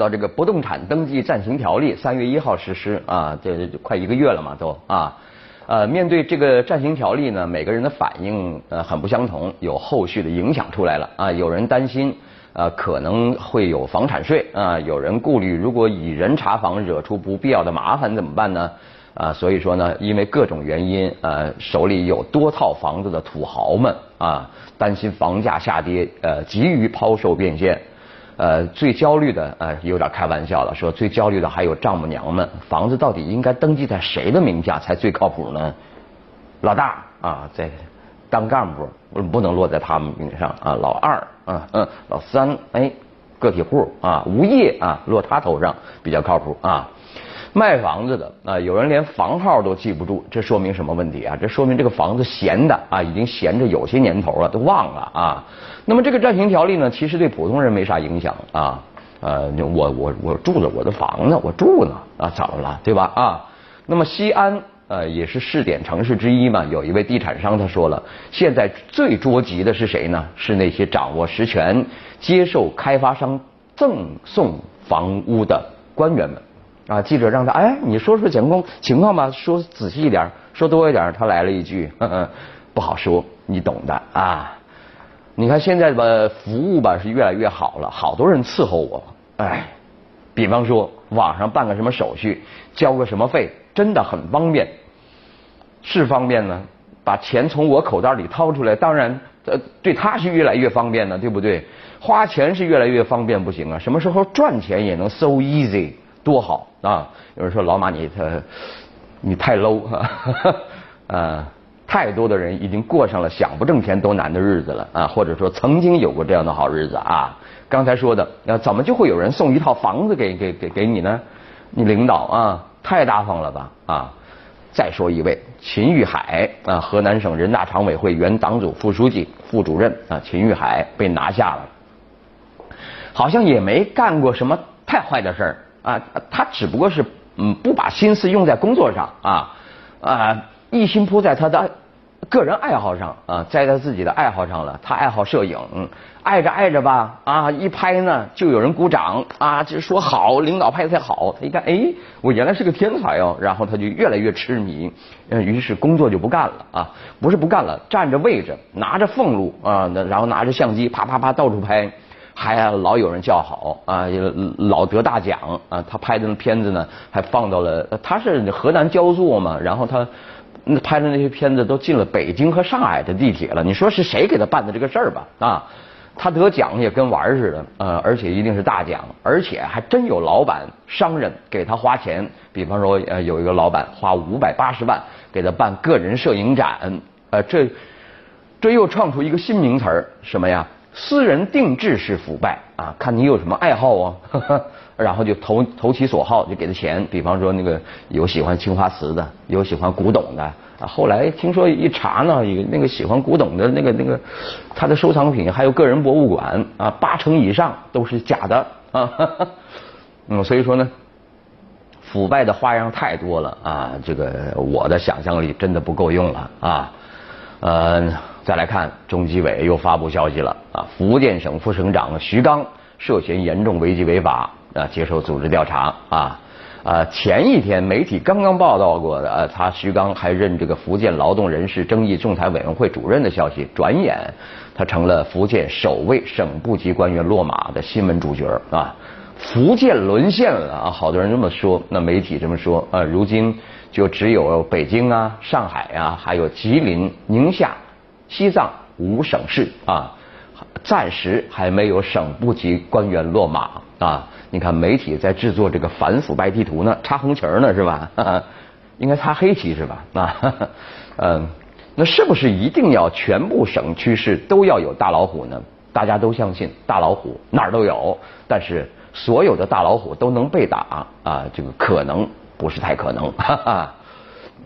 到这个不动产登记暂行条例，三月一号实施啊，这快一个月了嘛都啊。呃，面对这个暂行条例呢，每个人的反应呃很不相同，有后续的影响出来了啊。有人担心呃可能会有房产税啊，有人顾虑如果以人查房惹出不必要的麻烦怎么办呢？啊，所以说呢，因为各种原因，呃，手里有多套房子的土豪们啊，担心房价下跌，呃，急于抛售变现。呃，最焦虑的，呃，有点开玩笑了，说最焦虑的还有丈母娘们，房子到底应该登记在谁的名下才最靠谱呢？老大啊，在当干部不能落在他们名上啊，老二啊，嗯，老三，哎，个体户啊，无业啊，落他头上比较靠谱啊。卖房子的啊，有人连房号都记不住，这说明什么问题啊？这说明这个房子闲的啊，已经闲着有些年头了，都忘了啊。那么这个暂行条例呢，其实对普通人没啥影响啊。呃，我我我住着我的房子，我住呢啊，怎么了？对吧？啊。那么西安呃也是试点城市之一嘛，有一位地产商他说了，现在最着急的是谁呢？是那些掌握实权、接受开发商赠送房屋的官员们。啊！记者让他哎，你说说情况情况吧，说仔细一点，说多一点。他来了一句，不好说，你懂的啊。你看现在吧，服务吧是越来越好了，好多人伺候我。哎，比方说网上办个什么手续，交个什么费，真的很方便。是方便呢，把钱从我口袋里掏出来，当然呃，对他是越来越方便了，对不对？花钱是越来越方便，不行啊。什么时候赚钱也能 so easy？多好啊！有人说老马你他你太 low 啊！太多的人已经过上了想不挣钱都难的日子了啊，或者说曾经有过这样的好日子啊。刚才说的，那怎么就会有人送一套房子给给给给你呢？你领导啊，太大方了吧啊！再说一位秦玉海啊，河南省人大常委会原党组副书记、副主任啊，秦玉海被拿下了，好像也没干过什么太坏的事儿。啊，他只不过是嗯不把心思用在工作上啊啊，一心扑在他的个人爱好上啊，在他自己的爱好上了。他爱好摄影，爱着爱着吧啊，一拍呢就有人鼓掌啊，就说好，领导拍的才好。他一看，哎，我原来是个天才哦，然后他就越来越痴迷，于是工作就不干了啊，不是不干了，站着位置，拿着俸禄啊，然后拿着相机啪啪啪到处拍。还老有人叫好啊，老得大奖啊！他拍的那片子呢，还放到了他是河南焦作嘛，然后他拍的那些片子都进了北京和上海的地铁了。你说是谁给他办的这个事儿吧？啊，他得奖也跟玩儿似的，呃，而且一定是大奖，而且还真有老板商人给他花钱，比方说呃有一个老板花五百八十万给他办个人摄影展，呃，这这又创出一个新名词儿，什么呀？私人定制式腐败啊，看你有什么爱好啊，然后就投投其所好，就给他钱。比方说那个有喜欢青花瓷的，有喜欢古董的啊。后来听说一查呢，有那个喜欢古董的那个那个，他的收藏品还有个人博物馆啊，八成以上都是假的啊。嗯，所以说呢，腐败的花样太多了啊，这个我的想象力真的不够用了啊，呃。再来看，中纪委又发布消息了啊！福建省副省长徐刚涉嫌严重违纪违法啊，接受组织调查啊啊！前一天媒体刚刚报道过的，他徐刚还任这个福建劳动人事争议仲裁委员会主任的消息，转眼他成了福建首位省部级官员落马的新闻主角啊！福建沦陷了啊！好多人这么说，那媒体这么说啊，如今就只有北京啊、上海啊，还有吉林、宁夏。西藏五省市啊，暂时还没有省部级官员落马啊。你看媒体在制作这个反腐败地图呢，插红旗呢是吧？应该插黑旗是吧？啊，嗯，那是不是一定要全部省区市都要有大老虎呢？大家都相信大老虎哪儿都有，但是所有的大老虎都能被打啊？这个可能不是太可能。哈哈。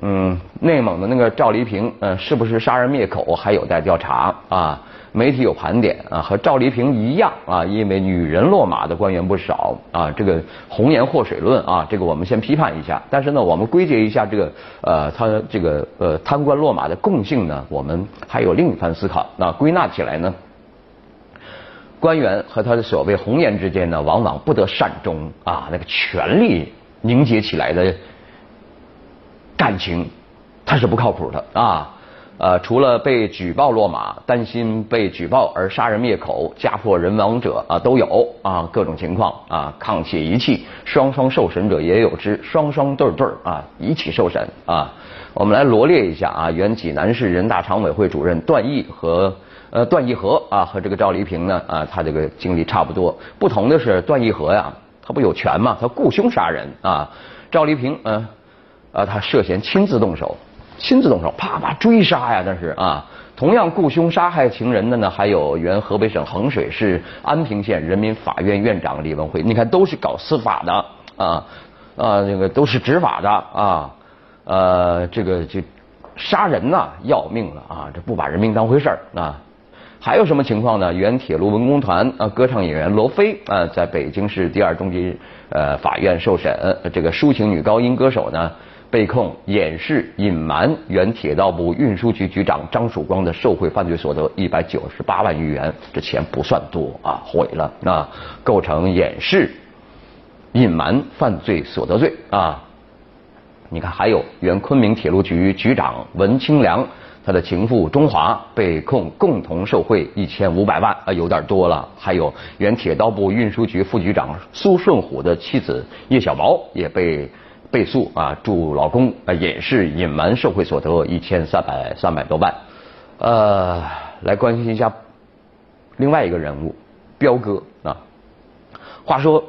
嗯，内蒙的那个赵黎平，嗯，是不是杀人灭口还有待调查啊？媒体有盘点啊，和赵黎平一样啊，因为女人落马的官员不少啊。这个红颜祸水论啊，这个我们先批判一下。但是呢，我们归结一下这个呃，他这个呃贪官落马的共性呢，我们还有另一番思考。那归纳起来呢，官员和他的所谓红颜之间呢，往往不得善终啊，那个权力凝结起来的感情，他是不靠谱的啊。呃，除了被举报落马，担心被举报而杀人灭口、家破人亡者啊，都有啊，各种情况啊，沆瀣一气，双双受审者也有之，双双对对啊，一起受审啊。我们来罗列一下啊，原济南市人大常委会主任段毅和呃段义和啊和这个赵黎平呢啊，他这个经历差不多，不同的是段义和呀，他不有权嘛，他雇凶杀人啊，赵黎平嗯啊他涉嫌亲自动手。亲自动手，啪啪追杀呀！那是啊，同样雇凶杀害情人的呢，还有原河北省衡水市安平县人民法院院长李文辉。你看，都是搞司法的啊啊，这个都是执法的啊，呃，这个就杀人呐，要命了啊！这不把人命当回事儿啊！还有什么情况呢？原铁路文工团啊，歌唱演员罗非啊，在北京市第二中级呃法院受审，这个抒情女高音歌手呢。被控掩饰、隐瞒原铁道部运输局局长张曙光的受贿犯罪所得一百九十八万余元，这钱不算多啊，毁了啊，构成掩饰、隐瞒犯罪所得罪啊。你看，还有原昆明铁路局局长文清良，他的情妇钟华被控共同受贿一千五百万啊，有点多了。还有原铁道部运输局副局长苏顺虎的妻子叶小毛也被。被诉啊，助老公啊掩饰隐瞒受贿所得一千三百三百多万，呃，来关心一下另外一个人物彪哥啊。话说，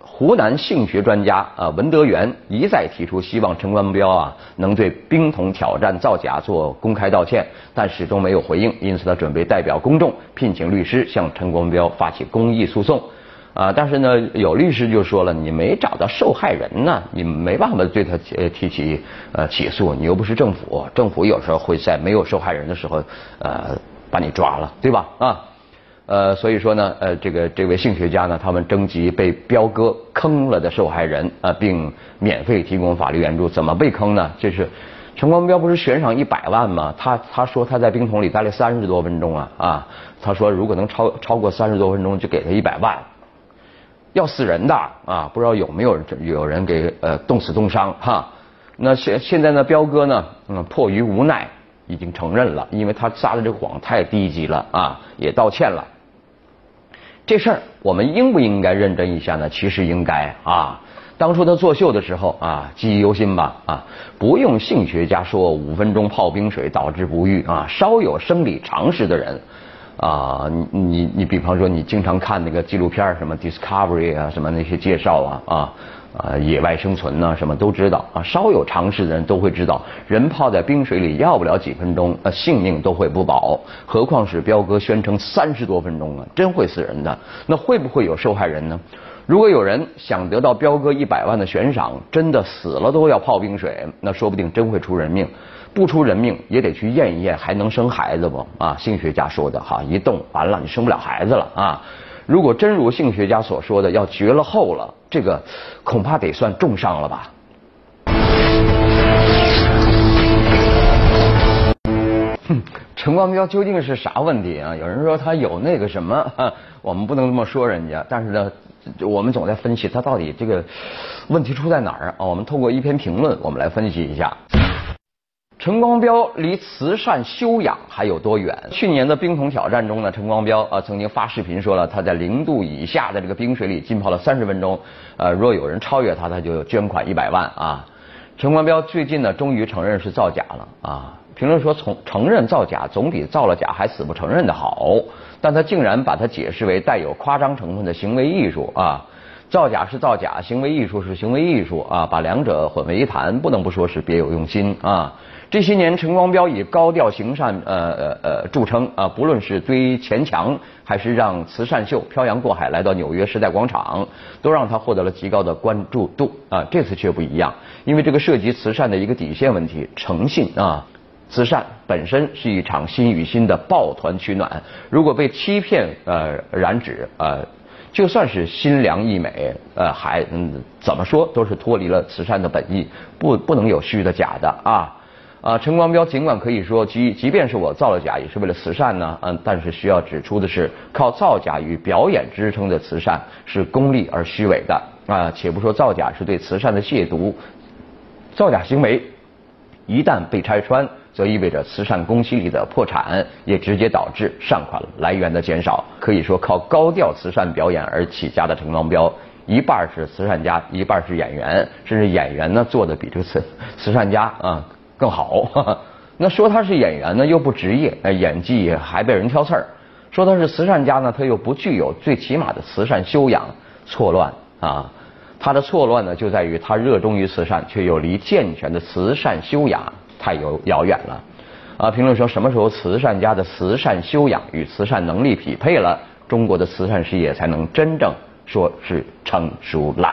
湖南性学专家啊文德元一再提出希望陈光标啊能对冰桶挑战造假做公开道歉，但始终没有回应，因此他准备代表公众聘请律师向陈光标发起公益诉讼。啊，但是呢，有律师就说了，你没找到受害人呢，你没办法对他提提起呃起诉，你又不是政府，政府有时候会在没有受害人的时候呃把你抓了，对吧？啊，呃，所以说呢，呃，这个这位性学家呢，他们征集被彪哥坑了的受害人啊，并免费提供法律援助。怎么被坑呢？就是陈光标不是悬赏一百万吗？他他说他在冰桶里待了三十多分钟啊啊，他说如果能超超过三十多分钟，就给他一百万。要死人的啊！不知道有没有有人给呃冻死冻伤哈？那现现在呢，彪哥呢，嗯，迫于无奈已经承认了，因为他撒的这个谎太低级了啊，也道歉了。这事儿我们应不应该认真一下呢？其实应该啊。当初他作秀的时候啊，记忆犹新吧啊。不用性学家说五分钟泡冰水导致不育啊，稍有生理常识的人。啊，你你你，比方说你经常看那个纪录片什么 Discovery 啊，什么那些介绍啊啊啊，野外生存呐，什么都知道啊。稍有常识的人都会知道，人泡在冰水里要不了几分钟，呃，性命都会不保。何况是彪哥宣称三十多分钟啊，真会死人的。那会不会有受害人呢？如果有人想得到彪哥一百万的悬赏，真的死了都要泡冰水，那说不定真会出人命。不出人命也得去验一验，还能生孩子不？啊，性学家说的哈，一动完了，你生不了孩子了啊！如果真如性学家所说的要绝了后了，这个恐怕得算重伤了吧？哼，陈光标究竟是啥问题啊？有人说他有那个什么，我们不能这么说人家，但是呢，我们总在分析他到底这个问题出在哪儿啊？我们通过一篇评论，我们来分析一下。陈光标离慈善修养还有多远？去年的冰桶挑战中呢，陈光标啊曾经发视频说了，他在零度以下的这个冰水里浸泡了三十分钟，呃，若有人超越他，他就捐款一百万啊。陈光标最近呢，终于承认是造假了啊。评论说，从承认造假总比造了假还死不承认的好，但他竟然把它解释为带有夸张成分的行为艺术啊。造假是造假，行为艺术是行为艺术啊，把两者混为一谈，不能不说是别有用心啊。这些年，陈光标以高调行善呃呃呃著称啊，不论是堆钱墙，还是让慈善秀漂洋过海来到纽约时代广场，都让他获得了极高的关注度啊。这次却不一样，因为这个涉及慈善的一个底线问题——诚信啊。慈善本身是一场心与心的抱团取暖，如果被欺骗呃染指呃，就算是心良意美呃，还嗯怎么说都是脱离了慈善的本意，不不能有虚的假的啊。啊，陈光标尽管可以说，即即便是我造了假，也是为了慈善呢，嗯，但是需要指出的是，靠造假与表演支撑的慈善是功利而虚伪的啊。且不说造假是对慈善的亵渎，造假行为一旦被拆穿，则意味着慈善公信力的破产，也直接导致善款来源的减少。可以说，靠高调慈善表演而起家的陈光标，一半是慈善家，一半是演员，甚至演员呢做的比这个慈 慈善家啊。更好，那说他是演员呢，又不职业，那演技还被人挑刺儿；说他是慈善家呢，他又不具有最起码的慈善修养，错乱啊！他的错乱呢，就在于他热衷于慈善，却又离健全的慈善修养太有遥远了。啊，评论说什么时候慈善家的慈善修养与慈善能力匹配了，中国的慈善事业才能真正说是成熟了。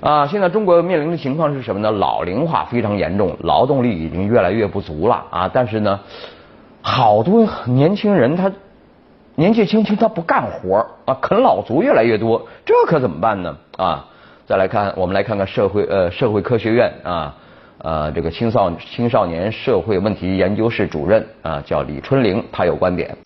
啊，现在中国面临的情况是什么呢？老龄化非常严重，劳动力已经越来越不足了啊！但是呢，好多年轻人他年纪轻轻他不干活啊，啃老族越来越多，这可怎么办呢？啊，再来看，我们来看看社会呃社会科学院啊呃这个青少青少年社会问题研究室主任啊叫李春玲，他有观点，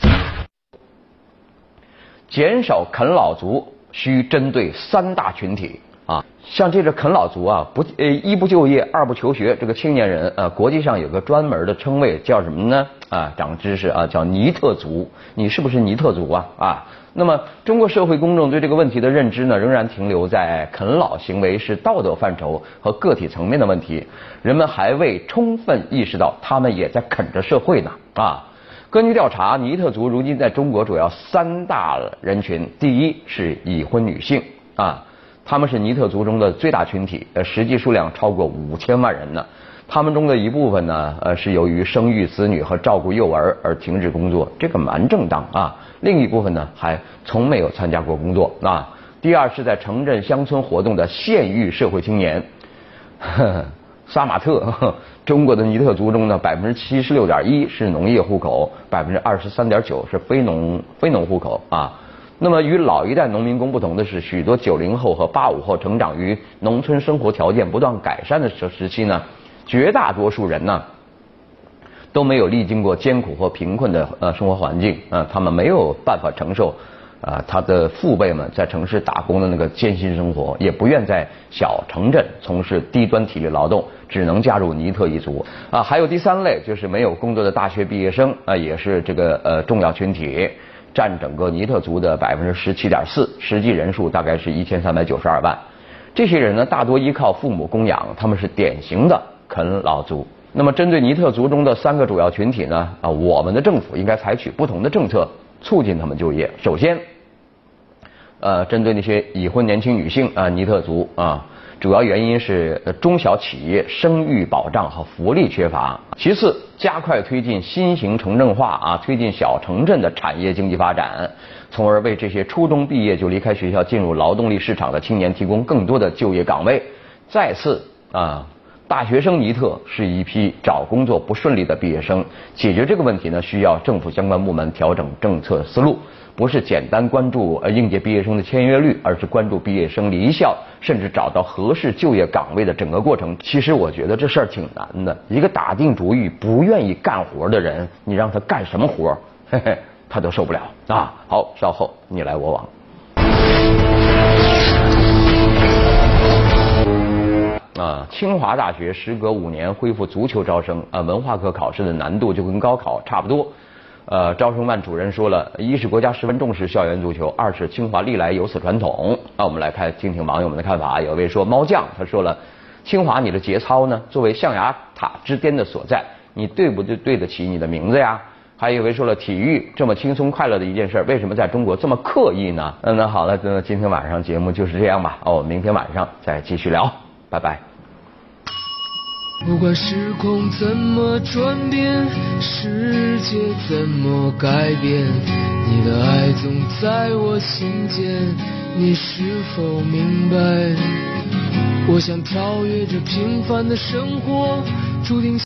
减少啃老族需针对三大群体。啊，像这个啃老族啊，不呃一不就业，二不求学，这个青年人呃，国际上有个专门的称谓叫什么呢？啊，长知识啊，叫尼特族。你是不是尼特族啊？啊，那么中国社会公众对这个问题的认知呢，仍然停留在啃老行为是道德范畴和个体层面的问题，人们还未充分意识到他们也在啃着社会呢。啊，根据调查，尼特族如今在中国主要三大人群，第一是已婚女性啊。他们是尼特族中的最大群体，呃，实际数量超过五千万人呢。他们中的一部分呢，呃，是由于生育子女和照顾幼儿而停止工作，这个蛮正当啊。另一部分呢，还从没有参加过工作啊。第二是在城镇乡村活动的县域社会青年，杀马特。中国的尼特族中呢，百分之七十六点一是农业户口，百分之二十三点九是非农非农户口啊。那么与老一代农民工不同的是，许多九零后和八五后成长于农村生活条件不断改善的时时期呢，绝大多数人呢都没有历经过艰苦或贫困的呃生活环境啊，他们没有办法承受啊他的父辈们在城市打工的那个艰辛生活，也不愿在小城镇从事低端体力劳动，只能加入尼特一族啊。还有第三类就是没有工作的大学毕业生啊，也是这个呃重要群体。占整个尼特族的百分之十七点四，实际人数大概是一千三百九十二万。这些人呢，大多依靠父母供养，他们是典型的啃老族。那么，针对尼特族中的三个主要群体呢，啊，我们的政府应该采取不同的政策，促进他们就业。首先，呃，针对那些已婚年轻女性啊，尼特族啊。主要原因是中小企业生育保障和福利缺乏。其次，加快推进新型城镇化啊，推进小城镇的产业经济发展，从而为这些初中毕业就离开学校进入劳动力市场的青年提供更多的就业岗位。再次啊，大学生尼特是一批找工作不顺利的毕业生，解决这个问题呢，需要政府相关部门调整政策思路。不是简单关注呃应届毕业生的签约率，而是关注毕业生离校甚至找到合适就业岗位的整个过程。其实我觉得这事儿挺难的。一个打定主意不愿意干活的人，你让他干什么活，嘿嘿，他都受不了啊。好，稍后你来我往。啊，清华大学时隔五年恢复足球招生，啊，文化课考试的难度就跟高考差不多。呃，招生办主任说了一是国家十分重视校园足球，二是清华历来有此传统。那我们来看听听网友们的看法。有位说猫将，他说了，清华你的节操呢？作为象牙塔之巅的所在，你对不对对得起你的名字呀？还有一位说了，体育这么轻松快乐的一件事，为什么在中国这么刻意呢？嗯，那好了，那今天晚上节目就是这样吧。哦，明天晚上再继续聊，拜拜。不管时空怎么转变，世界怎么改变，你的爱总在我心间，你是否明白？我想超越这平凡的生活，注定。